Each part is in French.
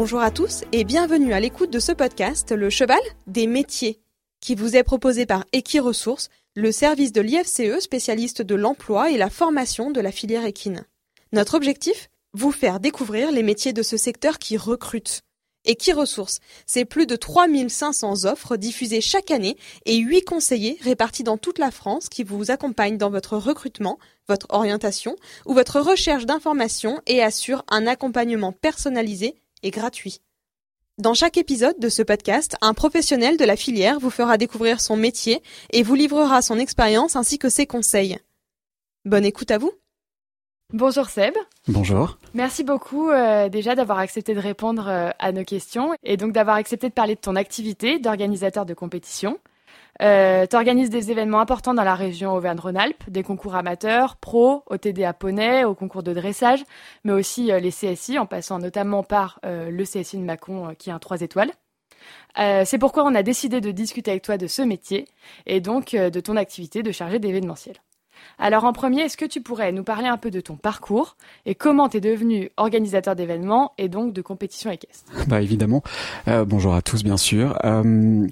Bonjour à tous et bienvenue à l'écoute de ce podcast Le Cheval des métiers, qui vous est proposé par Equiresources, le service de l'IFCE spécialiste de l'emploi et la formation de la filière équine. Notre objectif Vous faire découvrir les métiers de ce secteur qui recrute. Equiresources, c'est plus de 3500 offres diffusées chaque année et 8 conseillers répartis dans toute la France qui vous accompagnent dans votre recrutement, votre orientation ou votre recherche d'informations et assurent un accompagnement personnalisé et gratuit. Dans chaque épisode de ce podcast, un professionnel de la filière vous fera découvrir son métier et vous livrera son expérience ainsi que ses conseils. Bonne écoute à vous. Bonjour Seb. Bonjour. Merci beaucoup euh, déjà d'avoir accepté de répondre euh, à nos questions et donc d'avoir accepté de parler de ton activité d'organisateur de compétition. Euh, tu organises des événements importants dans la région Auvergne-Rhône-Alpes, des concours amateurs, pro, au TDA Poney, au concours de dressage, mais aussi euh, les CSI, en passant notamment par euh, le CSI de Mâcon, qui est un 3 étoiles. C'est pourquoi on a décidé de discuter avec toi de ce métier et donc de ton activité de chargé d'événementiel. Alors en premier, est-ce que tu pourrais nous parler un peu de ton parcours et comment tu es devenu organisateur d'événements et donc de compétitions équestres? Bah évidemment. Euh, bonjour à tous bien sûr. Euh,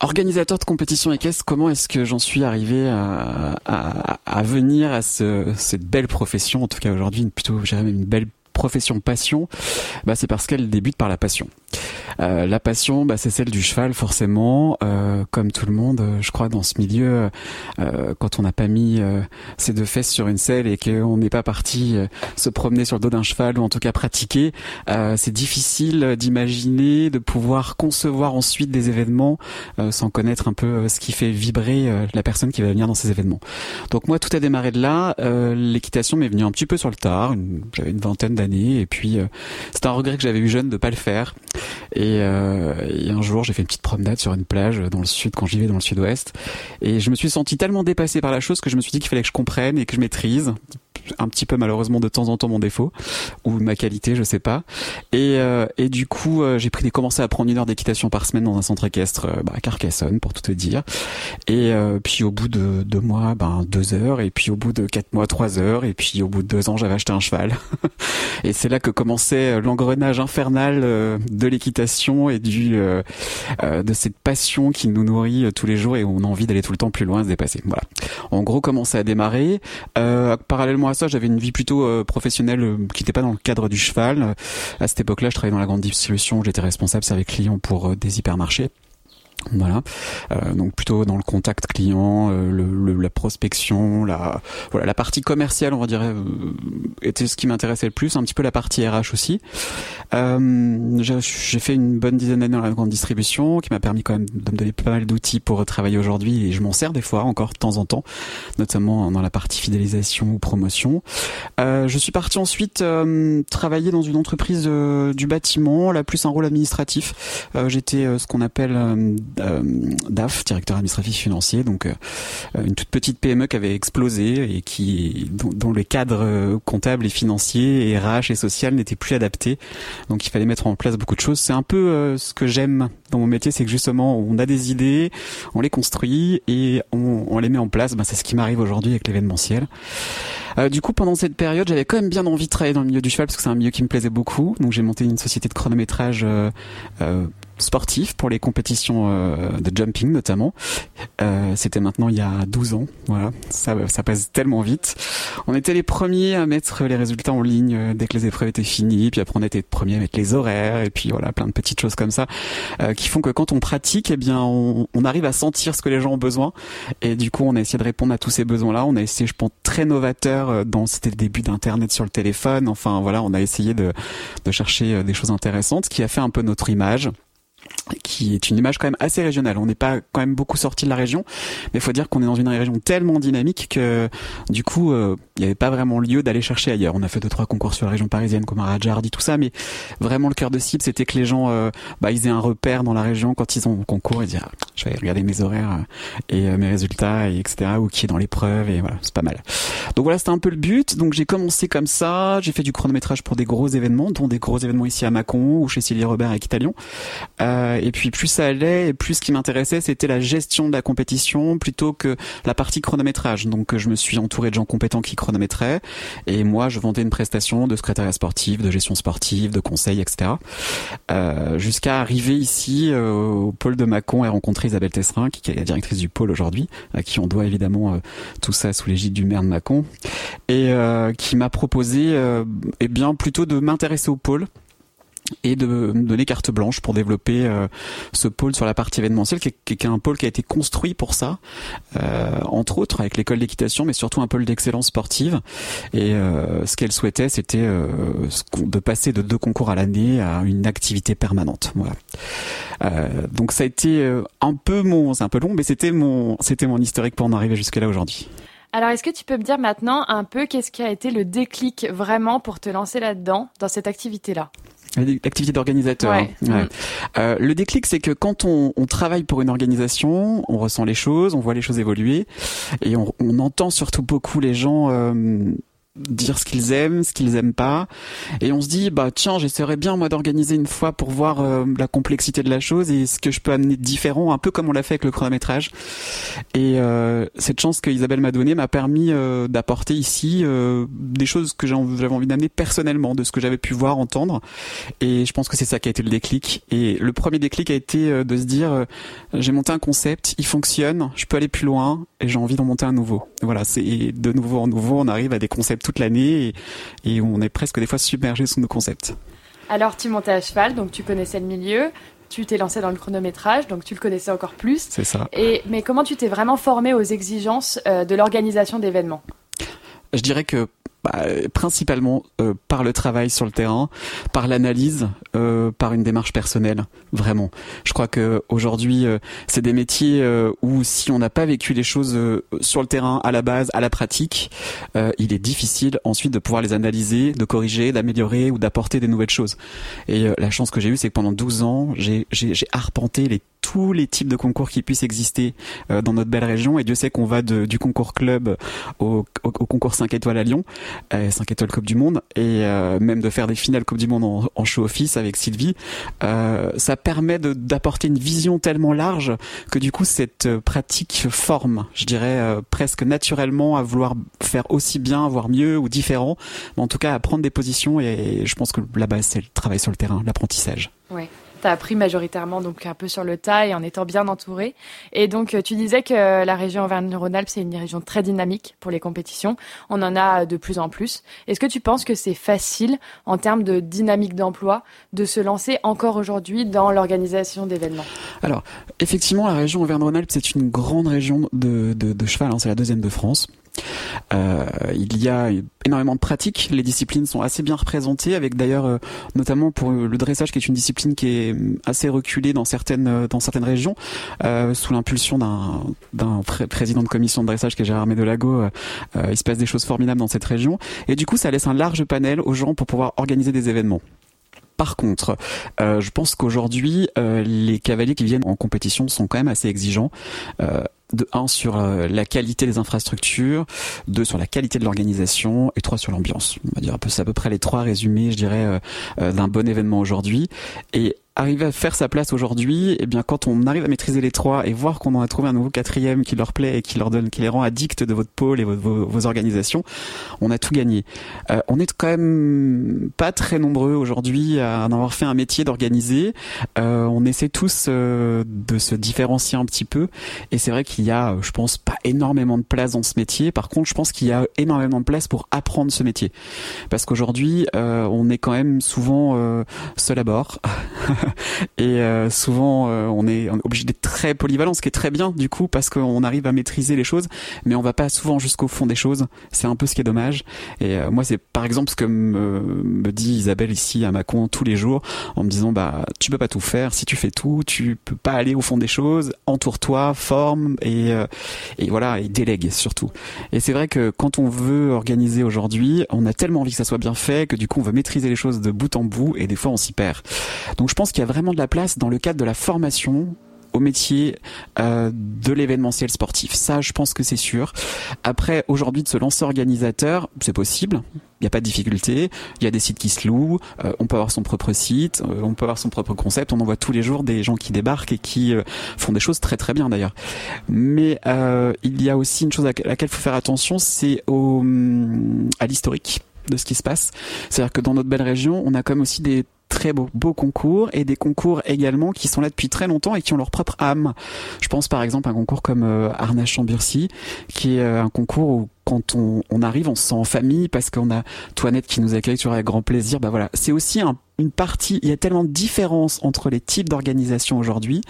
organisateur de compétitions équestres, comment est-ce que j'en suis arrivé à, à, à venir à ce, cette belle profession, en tout cas aujourd'hui plutôt, j'irais même une belle profession passion, bah c'est parce qu'elle débute par la passion. Euh, la passion, bah, c'est celle du cheval forcément. Euh, comme tout le monde, euh, je crois dans ce milieu, quand on n'a pas mis ses deux fesses sur une selle et qu'on n'est pas parti se promener sur le dos d'un cheval ou en tout cas pratiquer, c'est difficile d'imaginer, de pouvoir concevoir ensuite des événements sans connaître un peu ce qui fait vibrer la personne qui va venir dans ces événements. Donc moi, tout a démarré de là. L'équitation m'est venue un petit peu sur le tard. J'avais une vingtaine d'années et puis c'est un regret que j'avais eu jeune de pas le faire. Et, euh, et un jour, j'ai fait une petite promenade sur une plage dans le sud quand j'y vais dans le sud-ouest. Et je me suis senti tellement dépassé par la chose que je me suis dit qu'il fallait que je comprenne et que je maîtrise un petit peu malheureusement de temps en temps mon défaut ou ma qualité, je sais pas. Et, euh, et du coup, euh, j'ai pris commencé à prendre une heure d'équitation par semaine dans un centre équestre euh, bah, à Carcassonne pour tout te dire. Et euh, puis au bout de deux mois, ben deux heures. Et puis au bout de quatre mois, trois heures. Et puis au bout de deux ans, j'avais acheté un cheval. et c'est là que commençait l'engrenage infernal de l'équitation et du de cette passion qui nous nourrit tous les jours et on a envie d'aller tout le temps plus loin, se dépasser. Voilà. En gros, comment ça a démarré? parallèlement à ça, j'avais une vie plutôt euh, professionnelle euh, qui n'était pas dans le cadre du cheval. À cette époque-là, je travaillais dans la grande distribution, j'étais responsable service client pour euh, des hypermarchés. Voilà, euh, donc plutôt dans le contact client, euh, le, le, la prospection, la voilà la partie commerciale, on va dire, euh, était ce qui m'intéressait le plus, un petit peu la partie RH aussi. Euh, j'ai fait une bonne dizaine d'années dans la grande distribution, qui m'a permis quand même de me donner pas mal d'outils pour travailler aujourd'hui, et je m'en sers des fois encore de temps en temps, notamment dans la partie fidélisation ou promotion. Euh, je suis parti ensuite travailler dans une entreprise du bâtiment, là plus un rôle administratif. J'étais ce qu'on appelle euh, DAF, directeur administratif financier, donc euh, une toute petite PME qui avait explosé et qui dont, les cadres comptables et financiers et RH et social n'étaient plus adaptés. Donc il fallait mettre en place beaucoup de choses. C'est un peu euh, ce que j'aime dans mon métier, c'est que justement on a des idées, on les construit et on, on les met en place. Ben, c'est ce qui m'arrive aujourd'hui avec l'événementiel. Euh, du coup, pendant cette période, j'avais quand même bien envie de travailler dans le milieu du cheval parce que c'est un milieu qui me plaisait beaucoup. Donc j'ai monté une société de chronométrage euh, euh, sportif pour les compétitions euh, de jumping notamment. Euh, C'était maintenant il y a 12 ans. Voilà, ça, ça passe tellement vite. On était les premiers à mettre les résultats en ligne euh, dès que les épreuves étaient finies. Puis après on était les premiers à mettre les horaires et puis voilà plein de petites choses comme ça euh, qui font que quand on pratique, eh bien on, on, arrive à sentir ce que les gens ont besoin. Et du coup on a essayé de répondre à tous ces besoins-là. On a essayé, je pense, très novateur dans c'était le début d'internet sur le téléphone. Enfin voilà, on a essayé de, de chercher des choses intéressantes, ce qui a fait un peu notre image qui est une image quand même assez régionale. On n'est pas quand même beaucoup sorti de la région, mais il faut dire qu'on est dans une région tellement dynamique que du coup, euh, il n'y avait pas vraiment lieu d'aller chercher ailleurs. On a fait deux trois concours sur la région parisienne comme à tout ça, mais vraiment le cœur de cible, c'était que les gens, euh, bah, ils aient un repère dans la région quand ils ont un concours et dire, ah, je vais regarder mes horaires euh, et mes résultats et etc. ou qui est dans l'épreuve et voilà, c'est pas mal. Donc voilà, c'était un peu le but. Donc j'ai commencé comme ça, j'ai fait du chronométrage pour des gros événements, dont des gros événements ici à Mâcon ou chez Sylvie Robert avec Italion. Euh, et puis plus ça allait, et plus ce qui m'intéressait, c'était la gestion de la compétition plutôt que la partie chronométrage. Donc je me suis entouré de gens compétents qui chronométraient, et moi je vendais une prestation de secrétariat sportif, de gestion sportive, de conseil, etc. Euh, Jusqu'à arriver ici euh, au pôle de Mâcon et rencontrer Isabelle Tesserin, qui est la directrice du pôle aujourd'hui, à qui on doit évidemment tout ça sous l'égide du maire de Mâcon, et qui m'a proposé, eh bien plutôt de m'intéresser au pôle et de donner carte blanche pour développer euh, ce pôle sur la partie événementielle, qui est, un pôle qui a été construit pour ça, euh, entre autres avec l'école d'équitation, mais surtout un pôle d'excellence sportive. Et euh, ce qu'elle souhaitait, c'était de passer de deux concours à l'année à une activité permanente. Donc ça a été un peu mon, c'est un peu long, mais c'était mon, c'était mon historique pour en arriver jusque là aujourd'hui. Alors, est-ce que tu peux me dire maintenant un peu qu'est-ce qui a été le déclic vraiment pour te lancer là-dedans, dans cette activité-là? L'activité d'organisateur. Ouais. Ouais. Euh, le déclic, c'est que quand on, on, travaille pour une organisation, on ressent les choses, on voit les choses évoluer, et on, on entend surtout beaucoup les gens. Euh, dire ce qu'ils aiment, ce qu'ils aiment pas, et on se dit bah tiens j'essaierais bien moi d'organiser une fois pour voir euh, la complexité de la chose et ce que je peux amener de différent, un peu comme on l'a fait avec le chronométrage. Et euh, cette chance que Isabelle m'a donnée m'a permis euh, d'apporter ici euh, des choses que j'avais envie d'amener personnellement, de ce que j'avais pu voir, entendre, et je pense que c'est ça qui a été le déclic. Et le premier déclic a été euh, de se dire j'ai monté un concept, il fonctionne, je peux aller plus loin et j'ai envie d'en monter un nouveau. Voilà, c'est de nouveau en nouveau on arrive à des concepts toute l'année et, et, on est presque des fois submergé sous nos concepts. Alors tu montais à cheval, donc tu connaissais le milieu, tu t'es lancé dans le chronométrage, donc tu le connaissais encore plus. C'est ça. Et, mais comment tu t'es vraiment formé aux exigences euh, de l'organisation d'événements? Je dirais que bah, principalement euh, par le travail sur le terrain, par l'analyse, euh, par une démarche personnelle, vraiment. Je crois que aujourd'hui, euh, c'est des métiers euh, où si on n'a pas vécu les choses euh, sur le terrain, à la base, à la pratique, il est difficile ensuite de pouvoir les analyser, de corriger, d'améliorer ou d'apporter des nouvelles choses. Et la chance que j'ai eue, c'est que pendant 12 ans, j'ai arpenté les tous les types de concours qui puissent exister euh, dans notre belle région. Et Dieu sait qu'on va du concours club au, concours 5 étoiles à Lyon, euh, 5 étoiles Coupe du Monde, et euh, même de faire des finales Coupe du Monde en, show office avec Sylvie. Euh, ça permet d'apporter une vision tellement large que du coup cette pratique forme, je dirais presque naturellement à vouloir faire aussi bien, voire mieux ou différent, mais en tout cas à prendre des positions. Et, je pense que la base c'est le travail sur le terrain, l'apprentissage. Tu as appris majoritairement donc un peu sur le tas et en étant bien entouré. Et donc tu disais que la région Auvergne-Rhône-Alpes c'est une région très dynamique pour les compétitions. On en a de plus en plus. Est-ce que tu penses que c'est facile en termes de dynamique d'emploi de se lancer encore aujourd'hui dans l'organisation d'événements? Alors effectivement la région Auvergne-Rhône-Alpes c'est une grande région de cheval. Hein, c'est la deuxième de France. Euh, il y a énormément de pratiques. Les disciplines sont assez bien représentées, avec d'ailleurs euh, notamment pour le dressage, qui est une discipline qui est assez reculée dans certaines dans certaines régions, euh, sous l'impulsion d'un d'un pr président de commission de dressage qui est Gérard Médelago. Euh, il se passe des choses formidables dans cette région, et du coup, ça laisse un large panel aux gens pour pouvoir organiser des événements. Par contre, euh, je pense qu'aujourd'hui, euh, les cavaliers qui viennent en compétition sont quand même assez exigeants. Euh, de 1 sur la qualité des infrastructures, 2 sur la qualité de l'organisation et 3 sur l'ambiance. On va dire c'est à peu près les trois résumés, je dirais, euh, d'un bon événement aujourd'hui. Arriver à faire sa place aujourd'hui, eh bien quand on arrive à maîtriser les trois et voir qu'on en a trouvé un nouveau quatrième qui leur plaît et qui leur donne, qui les rend addicts de votre pôle et vos, vos, vos organisations, on a tout gagné. Euh, on est quand même pas très nombreux aujourd'hui à en avoir fait un métier d'organiser. Euh, on essaie tous euh, de se différencier un petit peu, et c'est vrai qu'il y a, je pense, pas énormément de place dans ce métier. Par contre, je pense qu'il y a énormément de place pour apprendre ce métier, parce qu'aujourd'hui, euh, on est quand même souvent euh, seul à bord. et euh, souvent euh, on est obligé d'être très polyvalent, ce qui est très bien du coup parce qu'on arrive à maîtriser les choses, mais on va pas souvent jusqu'au fond des choses. C'est un peu ce qui est dommage. Et euh, moi c'est par exemple ce que me, me, dit Isabelle ici à Macon tous les jours en me disant bah tu peux pas tout faire, si tu fais tout, tu peux pas aller au fond des choses. Entoure-toi, forme et euh, et voilà et délègue surtout. Et c'est vrai que quand on veut organiser aujourd'hui, on a tellement envie que ça soit bien fait que du coup on veut maîtriser les choses de bout en bout et des fois on s'y perd. Donc je pense qu'il y a vraiment de la place dans le cadre de la formation au métier euh, de l'événementiel sportif. Ça, je pense que c'est sûr. Après, aujourd'hui, de se lancer organisateur, c'est possible. Il n'y a pas de difficulté. Il y a des sites qui se louent. Euh, on peut avoir son propre site. Euh, on peut avoir son propre concept. On en voit tous les jours des gens qui débarquent et qui font des choses très très bien d'ailleurs. Mais il y a aussi une chose à laquelle il faut faire attention, c'est hum, à l'historique de ce qui se passe. C'est-à-dire que dans notre belle région, on a comme aussi des très beaux, concours et des concours également qui sont là depuis très longtemps et qui ont leur propre âme. Je pense par exemple à un concours comme euh, Chamburcy, qui est euh, un concours où quand on, arrive, on se sent en famille parce qu'on a Toinette qui nous accueille toujours avec grand plaisir. Bah voilà, c'est aussi un, une partie. Il y a tellement de différences entre les types d'organisation aujourd'hui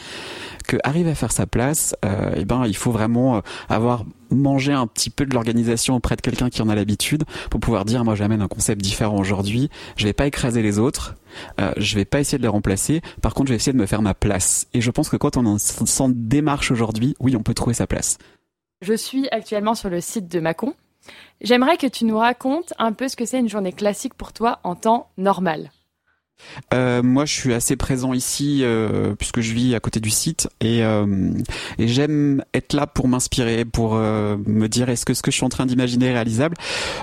que arriver à faire sa place, euh, eh ben il faut vraiment euh, avoir mangé un petit peu de l'organisation auprès de quelqu'un qui en a l'habitude pour pouvoir dire moi j'amène un concept différent aujourd'hui. Je vais pas écraser les autres. Euh, je vais pas essayer de les remplacer. Par contre, je vais essayer de me faire ma place. Et je pense que quand on s'en démarche aujourd'hui, oui, on peut trouver sa place. Je suis actuellement sur le site de Macon. J'aimerais que tu nous racontes un peu ce que c'est une journée classique pour toi en temps normal. Euh, moi, je suis assez présent ici euh, puisque je vis à côté du site et, euh, j'aime être là pour m'inspirer, pour me dire est-ce que ce que je suis en train d'imaginer est réalisable?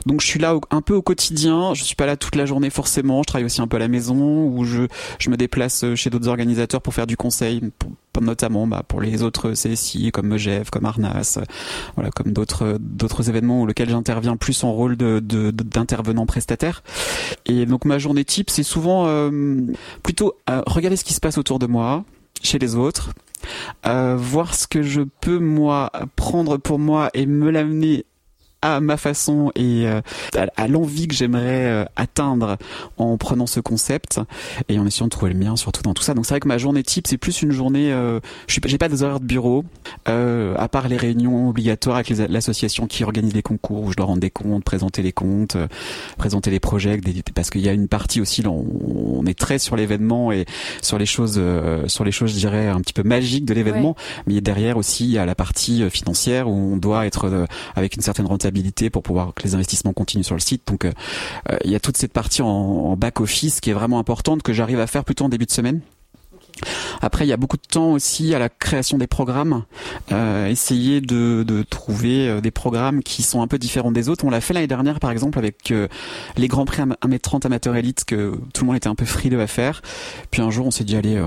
Donc, je suis là un peu au quotidien. Je suis pas là toute la journée forcément. Je travaille aussi un peu à la maison ou je me déplace chez d'autres organisateurs pour faire du conseil, notamment bah, pour les autres CSI comme Megève, comme Arnas, voilà, comme d'autres événements où lesquels j'interviens plus en rôle d'intervenant prestataire. Et donc ma journée type, c'est souvent euh, plutôt euh, regarder ce qui se passe autour de moi, chez les autres, euh, voir ce que je peux moi prendre pour moi et me l'amener à ma façon et euh, à, l'envie que j'aimerais euh, atteindre en prenant ce concept et en essayant de trouver le mien surtout dans tout ça. Donc c'est vrai que ma journée type c'est plus une journée. Euh, je suis, j'ai pas des horaires de bureau euh, à part les réunions obligatoires avec l'association qui organise les concours où je dois rendre des comptes, présenter les comptes, présenter les projets, parce qu'il y a une partie aussi là on, est très sur l'événement et sur les choses, sur les choses je dirais un petit peu magiques de l'événement, mais derrière aussi il y a la partie financière où on doit être avec une certaine rentabilité pour pouvoir que les investissements continuent sur le site. Donc euh, euh, il y a toute cette partie en, back office qui est vraiment importante que j'arrive à faire plutôt en début de semaine. Après, il y a beaucoup de temps aussi à la création des programmes. Euh, essayer de, trouver des programmes qui sont un peu différents des autres. On l'a fait l'année dernière, par exemple, avec les Grands Prix 1m30 amateur élite que tout le monde était un peu frileux à faire. Puis un jour, on s'est dit, allez,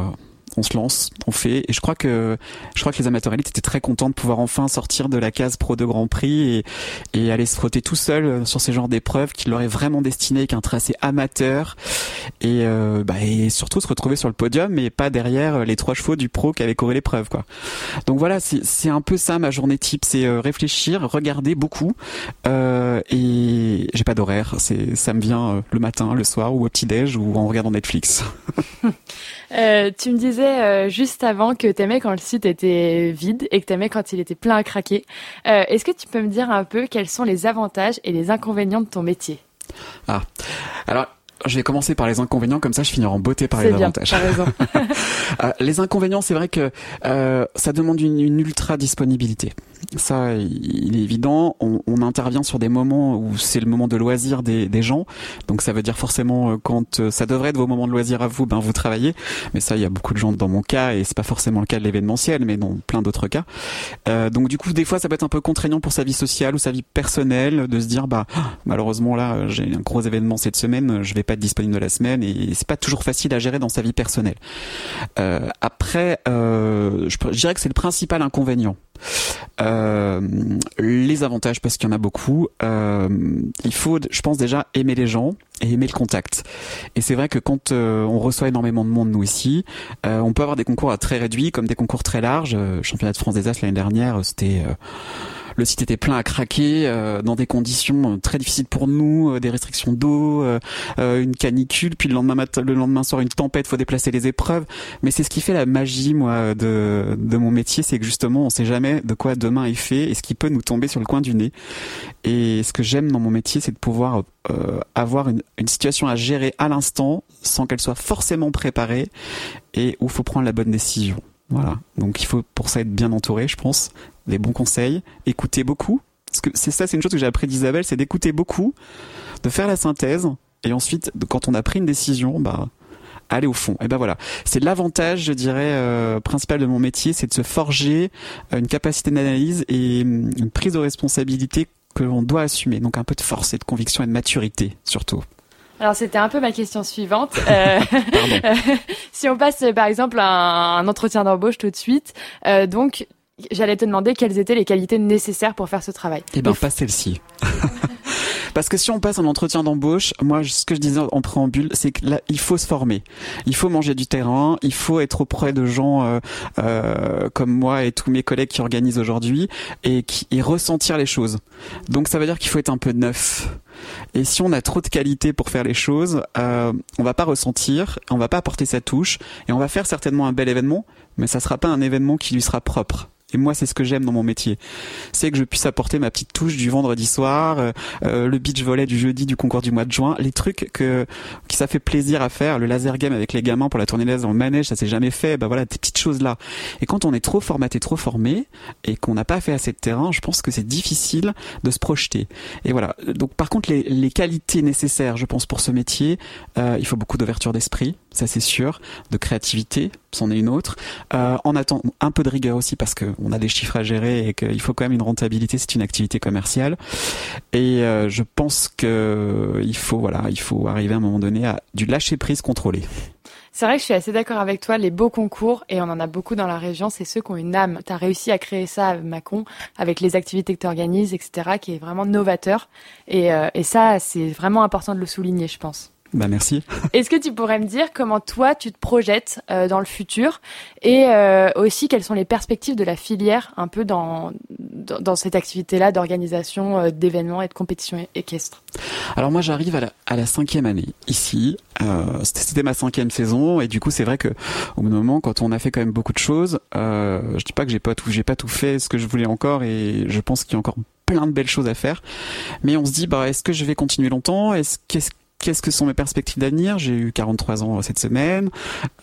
on se lance, on fait. Et je crois que je crois que les amateurs élites étaient très contents de pouvoir enfin sortir de la case pro de Grand Prix et, et aller se frotter tout seul euh, sur ces genres d'épreuves qui leur est vraiment destiné avec un tracé amateur et, euh, bah, et surtout se retrouver sur le podium mais pas derrière les trois chevaux du pro qui avait couru l'épreuve. Donc voilà, c'est un peu ça ma journée type, c'est euh, réfléchir, regarder beaucoup euh, et j'ai pas d'horaire, c'est ça me vient le matin, le soir ou au petit déj ou en regardant Netflix. Euh, tu me disais euh, juste avant que t'aimais quand le site était vide et que t'aimais quand il était plein à craquer. Euh, Est-ce que tu peux me dire un peu quels sont les avantages et les inconvénients de ton métier? Ah, alors je vais commencer par les inconvénients, comme ça je finirai en beauté par les bien, avantages. raison. Euh, les inconvénients, c'est vrai que euh, ça demande une, une, ultra disponibilité. Ça, il est évident. On, on intervient sur des moments où c'est le moment de loisir des, des, gens. Donc ça veut dire forcément euh, quand euh, ça devrait être vos moments de loisir à vous, ben vous travaillez. Mais ça, il y a beaucoup de gens dans mon cas et c'est pas forcément le cas de l'événementiel, mais dans plein d'autres cas. Euh, donc du coup, des fois, ça peut être un peu contraignant pour sa vie sociale ou sa vie personnelle de se dire bah malheureusement là, j'ai un gros événement cette semaine, je vais pas être disponible de la semaine et c'est pas toujours facile à gérer dans sa vie personnelle. Euh, après, euh, je, je, dirais que c'est le principal inconvénient. Euh, les avantages, parce qu'il y en a beaucoup, euh, il faut, je pense déjà, aimer les gens et aimer le contact. Et c'est vrai que quand euh, on reçoit énormément de monde, nous ici, on peut avoir des concours très réduits, comme des concours très larges. championnat de France des As l'année dernière, c'était le site était plein à craquer euh, dans des conditions euh, très difficiles pour nous, euh, des restrictions d'eau, une canicule, puis le lendemain matin, soir une tempête, faut déplacer les épreuves. Mais c'est ce qui fait la magie, moi, de, mon métier, c'est que justement, on sait jamais de quoi demain est fait et ce qui peut nous tomber sur le coin du nez. Et ce que j'aime dans mon métier, c'est de pouvoir avoir une, une, situation à gérer à l'instant sans qu'elle soit forcément préparée et où il faut prendre la bonne décision. Voilà. Donc il faut pour ça être bien entouré, je pense, des bons conseils, écouter beaucoup. Parce que c'est ça, c'est une chose que j'ai appris d'Isabelle, c'est d'écouter beaucoup, de faire la synthèse, et ensuite, quand on a pris une décision, bah, aller au fond. Et ben voilà, c'est l'avantage, je dirais, euh, principal de mon métier, c'est de se forger une capacité d'analyse et une prise de responsabilité que l'on doit assumer. Donc un peu de force et de conviction et de maturité surtout. Alors c'était un peu ma question suivante. Euh, si on passe par exemple à un, entretien d'embauche tout de suite, euh, donc j'allais te demander quelles étaient les qualités nécessaires pour faire ce travail. Eh ben pas celle-ci. Parce que si on passe un entretien d'embauche, moi, ce que je disais en préambule, c'est que là, il faut se former. Il faut manger du terrain. Il faut être auprès de gens euh, euh, comme moi et tous mes collègues qui organisent aujourd'hui et qui et ressentir les choses. Donc, ça veut dire qu'il faut être un peu neuf. Et si on a trop de qualité pour faire les choses, euh, on va pas ressentir, on va pas apporter sa touche, et on va faire certainement un bel événement, mais ça sera pas un événement qui lui sera propre. Et moi, c'est ce que j'aime dans mon métier. C'est que je puisse apporter ma petite touche du vendredi soir, euh, euh, le beach volley du jeudi du concours du mois de juin, les trucs que qui ça fait plaisir à faire, le laser game avec les gamins pour la tournée laser dans le manège, ça s'est jamais fait. Bah voilà, des petites choses là. Et quand on est trop formaté, trop formé et qu'on n'a pas fait assez de terrain, je pense que c'est difficile de se projeter. Et voilà. Donc par contre, les, qualités nécessaires, je pense pour ce métier, euh, il faut beaucoup d'ouverture d'esprit, ça c'est sûr, de créativité, c'en est une autre. Euh, en attendant, un peu de rigueur aussi parce que on a des chiffres à gérer et qu'il faut quand même une rentabilité. C'est une activité commerciale et euh, je pense que il faut voilà, il faut arriver à un moment donné à du lâcher prise contrôlé. C'est vrai que je suis assez d'accord avec toi. Les beaux concours, et on en a beaucoup dans la région, c'est ceux qui ont une âme. Tu as réussi à créer ça avec Macon, avec les activités que tu organises, etc., qui est vraiment novateur. Et, euh, et ça, c'est vraiment important de le souligner, je pense. Bah merci. Est-ce que tu pourrais me dire comment toi tu te projettes euh, dans le futur? Et euh, aussi quelles sont les perspectives de la filière un peu dans dans, cette activité-là d'organisation euh, d'événements et de compétitions équestres Alors moi j'arrive à la, cinquième année ici. C'était ma cinquième saison et du coup c'est vrai que au moment quand on a fait quand même beaucoup de choses, je dis pas que j'ai pas tout j'ai pas tout fait ce que je voulais encore et je pense qu'il y a encore plein de belles choses à faire. Mais on se dit bah est-ce que je vais continuer longtemps? Est-ce qu'est-ce que sont mes perspectives d'avenir? J'ai eu 43 ans cette semaine.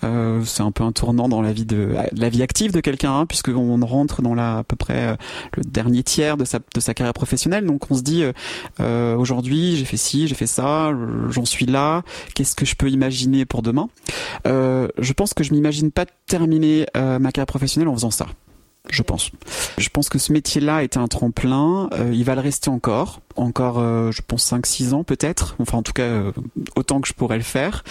Euh, c'est un peu un tournant dans la vie de la vie active de quelqu'un, hein, puisque on rentre dans la à peu près euh, le dernier tiers de sa de sa carrière professionnelle. Donc on se dit euh, aujourd'hui j'ai fait ci, j'ai fait ça, j'en suis là. Qu'est-ce que je peux imaginer pour demain? Je pense que je m'imagine pas terminer ma carrière professionnelle en faisant ça je pense. Je pense que ce métier-là était un tremplin, euh, il va le rester encore, encore euh, je pense 5-6 ans peut-être, enfin en tout cas euh, autant que je pourrais le faire.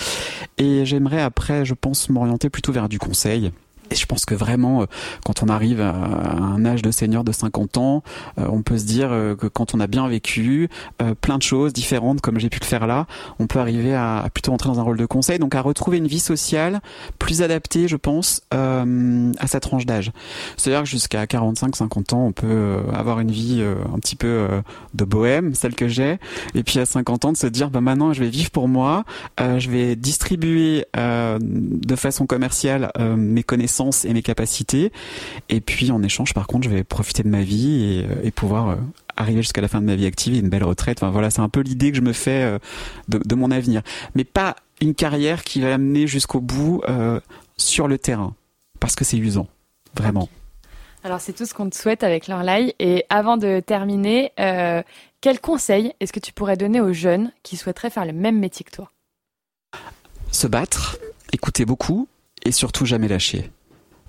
Et j'aimerais après, je pense, m'orienter plutôt vers du conseil. Et je pense que vraiment, euh, quand on arrive à un âge de senior de 50 ans, euh, on peut se dire euh, que quand on a bien vécu plein de choses différentes, comme j'ai pu le faire là, on peut arriver à, plutôt entrer dans un rôle de conseil, donc à retrouver une vie sociale plus adaptée, je pense, à sa tranche d'âge. C'est-à-dire que jusqu'à 45-50 ans, on peut avoir une vie un petit peu de bohème, celle que j'ai, et puis à 50 ans de se dire, bah maintenant, je vais vivre pour moi, je vais distribuer de façon commerciale mes connaissances et mes capacités. Et puis en échange, par contre, je vais profiter de ma vie et, euh, pouvoir euh, arriver jusqu'à la fin de ma vie active et une belle retraite. Enfin voilà, c'est un peu l'idée que je me fais euh, de, mon avenir. Mais pas une carrière qui va amener jusqu'au bout sur le terrain, parce que c'est usant, vraiment. Alors c'est tout ce qu'on te souhaite avec l'Orlaï. Et avant de terminer, quel conseil est-ce que tu pourrais donner aux jeunes qui souhaiteraient faire le même métier que toi? Se battre, écouter beaucoup et surtout jamais lâcher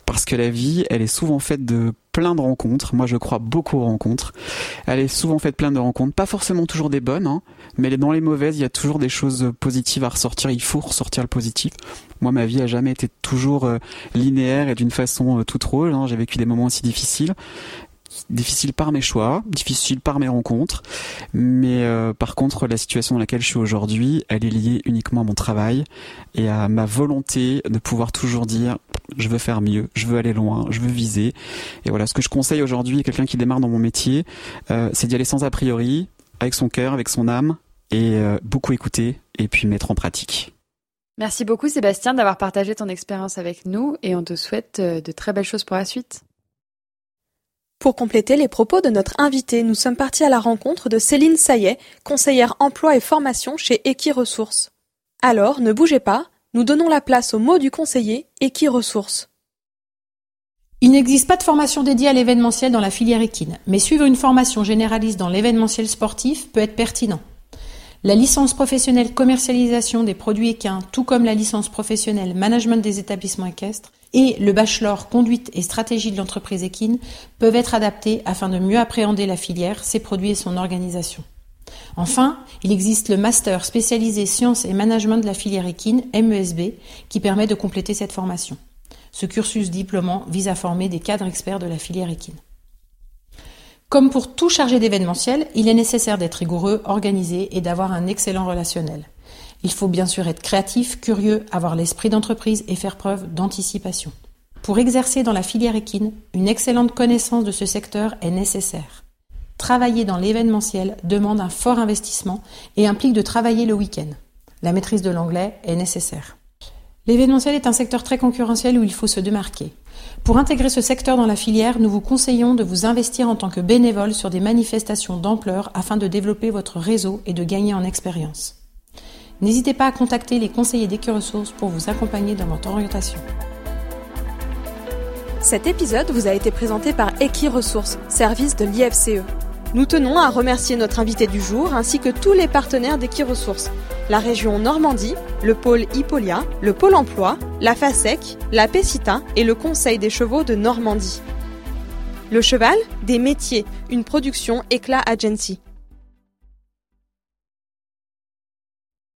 parce que la vie, elle est souvent faite de plein de rencontres. Moi, je crois beaucoup aux rencontres. Elle est souvent faite plein de rencontres, pas forcément toujours des bonnes, hein, mais dans les mauvaises, il y a toujours des choses positives à ressortir. Il faut ressortir le positif. Moi, ma vie a jamais été toujours euh, linéaire et d'une façon euh, toute rose. Hein. J'ai vécu des moments aussi difficiles, difficile par mes choix, difficile par mes rencontres, mais euh, par contre la situation dans laquelle je suis aujourd'hui, elle est liée uniquement à mon travail et à ma volonté de pouvoir toujours dire je veux faire mieux, je veux aller loin, je veux viser. Et voilà, ce que je conseille aujourd'hui à quelqu'un qui démarre dans mon métier, euh, c'est d'y aller sans a priori, avec son cœur, avec son âme, et euh, beaucoup écouter et puis mettre en pratique. Merci beaucoup Sébastien d'avoir partagé ton expérience avec nous et on te souhaite de très belles choses pour la suite. Pour compléter les propos de notre invité, nous sommes partis à la rencontre de Céline Saillet, conseillère emploi et formation chez Equiresources. Alors, ne bougez pas, nous donnons la place au mot du conseiller Equiresources. Il n'existe pas de formation dédiée à l'événementiel dans la filière équine, mais suivre une formation généraliste dans l'événementiel sportif peut être pertinent. La licence professionnelle commercialisation des produits équins, tout comme la licence professionnelle management des établissements équestres et le bachelor conduite et stratégie de l'entreprise équine peuvent être adaptés afin de mieux appréhender la filière, ses produits et son organisation. Enfin, il existe le master spécialisé sciences et management de la filière équine, MESB, qui permet de compléter cette formation. Ce cursus diplômant vise à former des cadres experts de la filière équine. Comme pour tout chargé d'événementiel, il est nécessaire d'être rigoureux, organisé et d'avoir un excellent relationnel. Il faut bien sûr être créatif, curieux, avoir l'esprit d'entreprise et faire preuve d'anticipation. Pour exercer dans la filière équine, une excellente connaissance de ce secteur est nécessaire. Travailler dans l'événementiel demande un fort investissement et implique de travailler le week-end. La maîtrise de l'anglais est nécessaire. L'événementiel est un secteur très concurrentiel où il faut se démarquer. Pour intégrer ce secteur dans la filière, nous vous conseillons de vous investir en tant que bénévole sur des manifestations d'ampleur afin de développer votre réseau et de gagner en expérience. N'hésitez pas à contacter les conseillers d'Equiresources pour vous accompagner dans votre orientation. Cet épisode vous a été présenté par Equiresources, service de l'IFCE. Nous tenons à remercier notre invité du jour ainsi que tous les partenaires d'Equiresources, la région Normandie, le pôle Hippolia, le pôle emploi, la FASEC, la PECITA et le Conseil des chevaux de Normandie. Le cheval, des métiers, une production Éclat Agency.